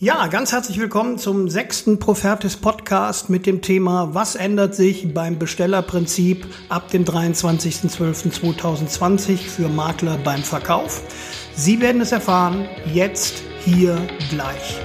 Ja, ganz herzlich willkommen zum sechsten Profertis Podcast mit dem Thema Was ändert sich beim Bestellerprinzip ab dem 23.12.2020 für Makler beim Verkauf? Sie werden es erfahren, jetzt, hier, gleich.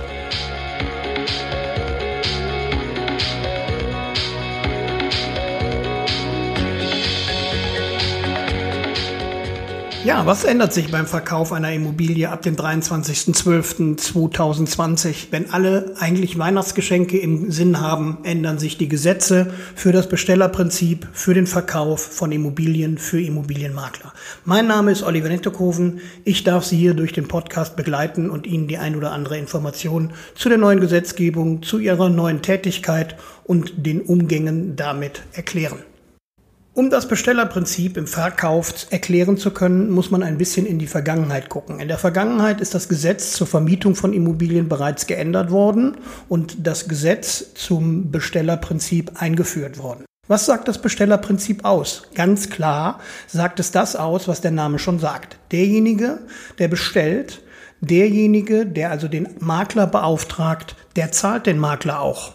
Ja, was ändert sich beim Verkauf einer Immobilie ab dem 23.12.2020? Wenn alle eigentlich Weihnachtsgeschenke im Sinn haben, ändern sich die Gesetze für das Bestellerprinzip, für den Verkauf von Immobilien für Immobilienmakler. Mein Name ist Oliver Nettekoven. Ich darf Sie hier durch den Podcast begleiten und Ihnen die ein oder andere Information zu der neuen Gesetzgebung, zu Ihrer neuen Tätigkeit und den Umgängen damit erklären. Um das Bestellerprinzip im Verkauf erklären zu können, muss man ein bisschen in die Vergangenheit gucken. In der Vergangenheit ist das Gesetz zur Vermietung von Immobilien bereits geändert worden und das Gesetz zum Bestellerprinzip eingeführt worden. Was sagt das Bestellerprinzip aus? Ganz klar sagt es das aus, was der Name schon sagt. Derjenige, der bestellt, derjenige, der also den Makler beauftragt, der zahlt den Makler auch.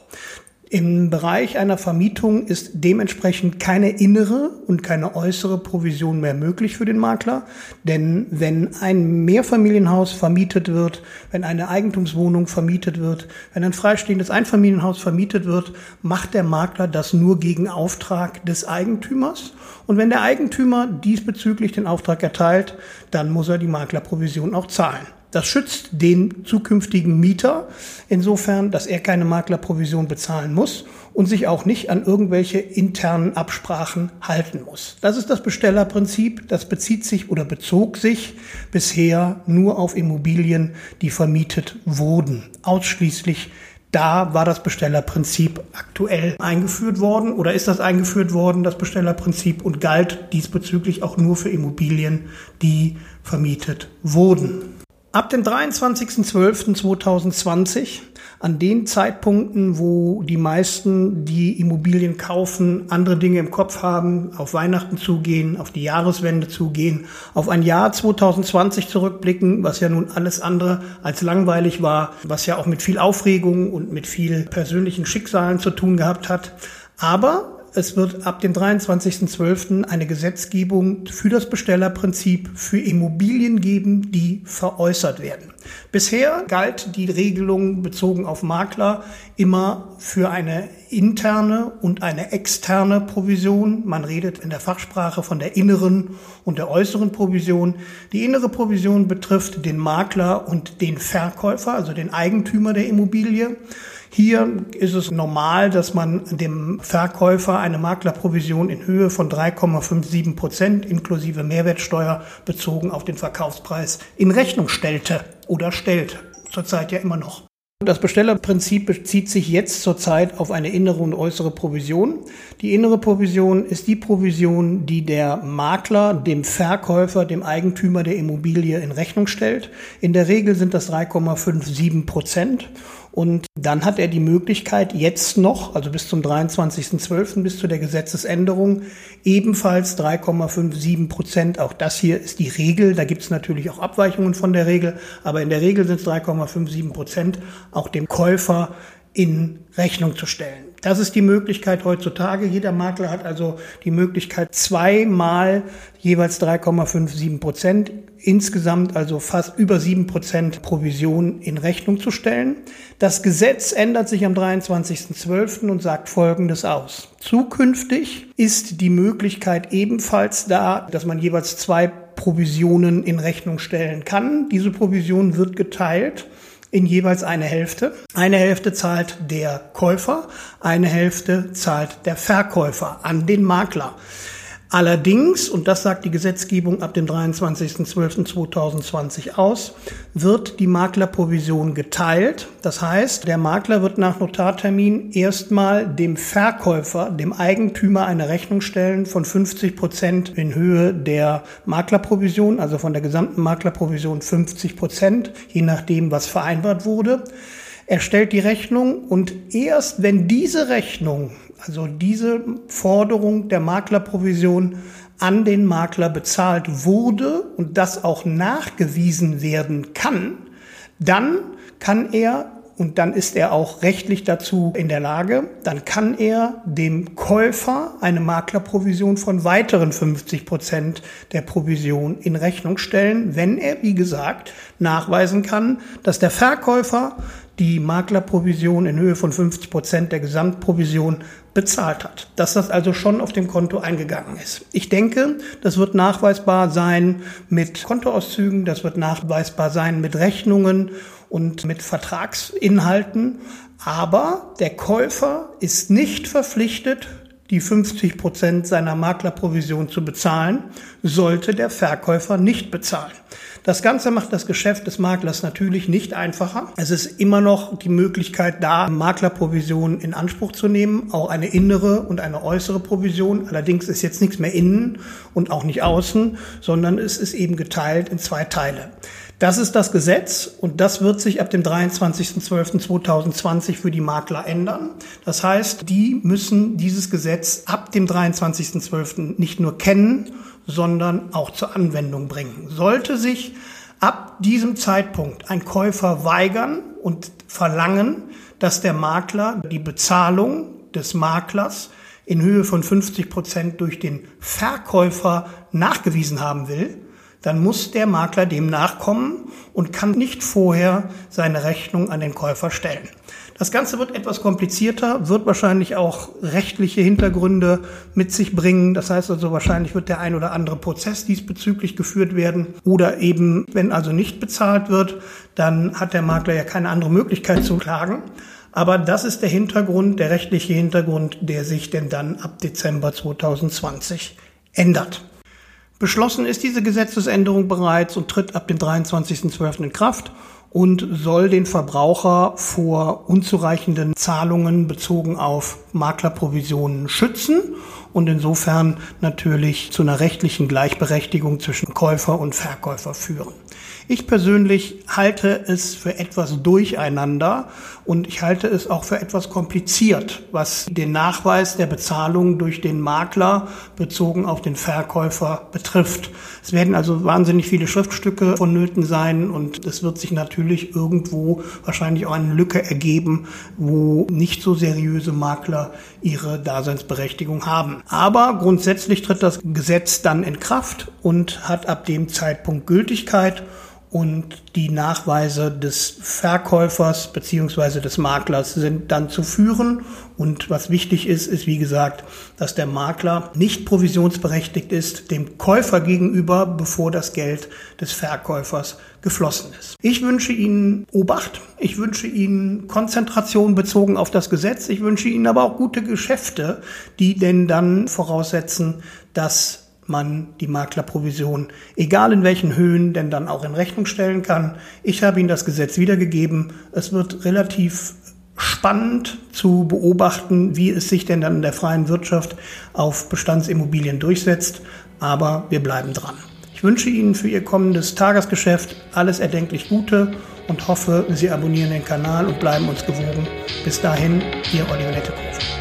Im Bereich einer Vermietung ist dementsprechend keine innere und keine äußere Provision mehr möglich für den Makler. Denn wenn ein Mehrfamilienhaus vermietet wird, wenn eine Eigentumswohnung vermietet wird, wenn ein freistehendes Einfamilienhaus vermietet wird, macht der Makler das nur gegen Auftrag des Eigentümers. Und wenn der Eigentümer diesbezüglich den Auftrag erteilt, dann muss er die Maklerprovision auch zahlen. Das schützt den zukünftigen Mieter insofern, dass er keine Maklerprovision bezahlen muss und sich auch nicht an irgendwelche internen Absprachen halten muss. Das ist das Bestellerprinzip. Das bezieht sich oder bezog sich bisher nur auf Immobilien, die vermietet wurden. Ausschließlich da war das Bestellerprinzip aktuell eingeführt worden oder ist das eingeführt worden, das Bestellerprinzip, und galt diesbezüglich auch nur für Immobilien, die vermietet wurden. Ab dem 23.12.2020, an den Zeitpunkten, wo die meisten, die Immobilien kaufen, andere Dinge im Kopf haben, auf Weihnachten zugehen, auf die Jahreswende zugehen, auf ein Jahr 2020 zurückblicken, was ja nun alles andere als langweilig war, was ja auch mit viel Aufregung und mit viel persönlichen Schicksalen zu tun gehabt hat. Aber es wird ab dem 23.12. eine Gesetzgebung für das Bestellerprinzip für Immobilien geben, die veräußert werden. Bisher galt die Regelung bezogen auf Makler immer für eine interne und eine externe Provision. Man redet in der Fachsprache von der inneren und der äußeren Provision. Die innere Provision betrifft den Makler und den Verkäufer, also den Eigentümer der Immobilie. Hier ist es normal, dass man dem Verkäufer eine Maklerprovision in Höhe von 3,57 Prozent inklusive Mehrwertsteuer bezogen auf den Verkaufspreis in Rechnung stellte oder stellt. Zurzeit ja immer noch. Das Bestellerprinzip bezieht sich jetzt zurzeit auf eine innere und äußere Provision. Die innere Provision ist die Provision, die der Makler dem Verkäufer, dem Eigentümer der Immobilie in Rechnung stellt. In der Regel sind das 3,57 Prozent. Und dann hat er die Möglichkeit, jetzt noch, also bis zum 23.12., bis zu der Gesetzesänderung, ebenfalls 3,57 Prozent. Auch das hier ist die Regel. Da gibt es natürlich auch Abweichungen von der Regel, aber in der Regel sind es 3,57 Prozent, auch dem Käufer in Rechnung zu stellen. Das ist die Möglichkeit heutzutage. Jeder Makler hat also die Möglichkeit, zweimal jeweils 3,57 Prozent, insgesamt also fast über 7 Prozent Provision in Rechnung zu stellen. Das Gesetz ändert sich am 23.12. und sagt Folgendes aus. Zukünftig ist die Möglichkeit ebenfalls da, dass man jeweils zwei Provisionen in Rechnung stellen kann. Diese Provision wird geteilt in jeweils eine Hälfte. Eine Hälfte zahlt der Käufer, eine Hälfte zahlt der Verkäufer an den Makler. Allerdings, und das sagt die Gesetzgebung ab dem 23.12.2020 aus, wird die Maklerprovision geteilt. Das heißt, der Makler wird nach Notartermin erstmal dem Verkäufer, dem Eigentümer eine Rechnung stellen von 50 Prozent in Höhe der Maklerprovision, also von der gesamten Maklerprovision 50 Prozent, je nachdem, was vereinbart wurde. Er stellt die Rechnung und erst wenn diese Rechnung also diese Forderung der Maklerprovision an den Makler bezahlt wurde und das auch nachgewiesen werden kann, dann kann er und dann ist er auch rechtlich dazu in der Lage, dann kann er dem Käufer eine Maklerprovision von weiteren 50 Prozent der Provision in Rechnung stellen, wenn er, wie gesagt, nachweisen kann, dass der Verkäufer die Maklerprovision in Höhe von 50 Prozent der Gesamtprovision bezahlt hat. Dass das also schon auf dem Konto eingegangen ist. Ich denke, das wird nachweisbar sein mit Kontoauszügen, das wird nachweisbar sein mit Rechnungen und mit Vertragsinhalten. Aber der Käufer ist nicht verpflichtet, die 50 Prozent seiner Maklerprovision zu bezahlen, sollte der Verkäufer nicht bezahlen. Das Ganze macht das Geschäft des Maklers natürlich nicht einfacher. Es ist immer noch die Möglichkeit da, Maklerprovision in Anspruch zu nehmen, auch eine innere und eine äußere Provision. Allerdings ist jetzt nichts mehr innen und auch nicht außen, sondern es ist eben geteilt in zwei Teile. Das ist das Gesetz und das wird sich ab dem 23.12.2020 für die Makler ändern. Das heißt, die müssen dieses Gesetz ab dem 23.12. nicht nur kennen, sondern auch zur Anwendung bringen. Sollte sich ab diesem Zeitpunkt ein Käufer weigern und verlangen, dass der Makler die Bezahlung des Maklers in Höhe von 50 Prozent durch den Verkäufer nachgewiesen haben will, dann muss der Makler dem nachkommen und kann nicht vorher seine Rechnung an den Käufer stellen. Das Ganze wird etwas komplizierter, wird wahrscheinlich auch rechtliche Hintergründe mit sich bringen. Das heißt also, wahrscheinlich wird der ein oder andere Prozess diesbezüglich geführt werden. Oder eben, wenn also nicht bezahlt wird, dann hat der Makler ja keine andere Möglichkeit zu klagen. Aber das ist der Hintergrund, der rechtliche Hintergrund, der sich denn dann ab Dezember 2020 ändert. Beschlossen ist diese Gesetzesänderung bereits und tritt ab dem 23.12. in Kraft und soll den Verbraucher vor unzureichenden Zahlungen bezogen auf Maklerprovisionen schützen und insofern natürlich zu einer rechtlichen Gleichberechtigung zwischen Käufer und Verkäufer führen. Ich persönlich halte es für etwas durcheinander und ich halte es auch für etwas kompliziert, was den Nachweis der Bezahlung durch den Makler bezogen auf den Verkäufer betrifft. Es werden also wahnsinnig viele Schriftstücke vonnöten sein und es wird sich natürlich irgendwo wahrscheinlich auch eine Lücke ergeben, wo nicht so seriöse Makler ihre Daseinsberechtigung haben. Aber grundsätzlich tritt das Gesetz dann in Kraft und hat ab dem Zeitpunkt Gültigkeit und die Nachweise des Verkäufers beziehungsweise des Maklers sind dann zu führen. Und was wichtig ist, ist wie gesagt, dass der Makler nicht provisionsberechtigt ist dem Käufer gegenüber, bevor das Geld des Verkäufers geflossen ist. Ich wünsche Ihnen Obacht. Ich wünsche Ihnen Konzentration bezogen auf das Gesetz. Ich wünsche Ihnen aber auch gute Geschäfte, die denn dann voraussetzen, dass man die Maklerprovision, egal in welchen Höhen, denn dann auch in Rechnung stellen kann. Ich habe Ihnen das Gesetz wiedergegeben. Es wird relativ spannend zu beobachten, wie es sich denn dann in der freien Wirtschaft auf Bestandsimmobilien durchsetzt. Aber wir bleiben dran. Ich wünsche Ihnen für Ihr kommendes Tagesgeschäft alles erdenklich Gute und hoffe, Sie abonnieren den Kanal und bleiben uns gewogen. Bis dahin, Ihr Oliver Nettekofer.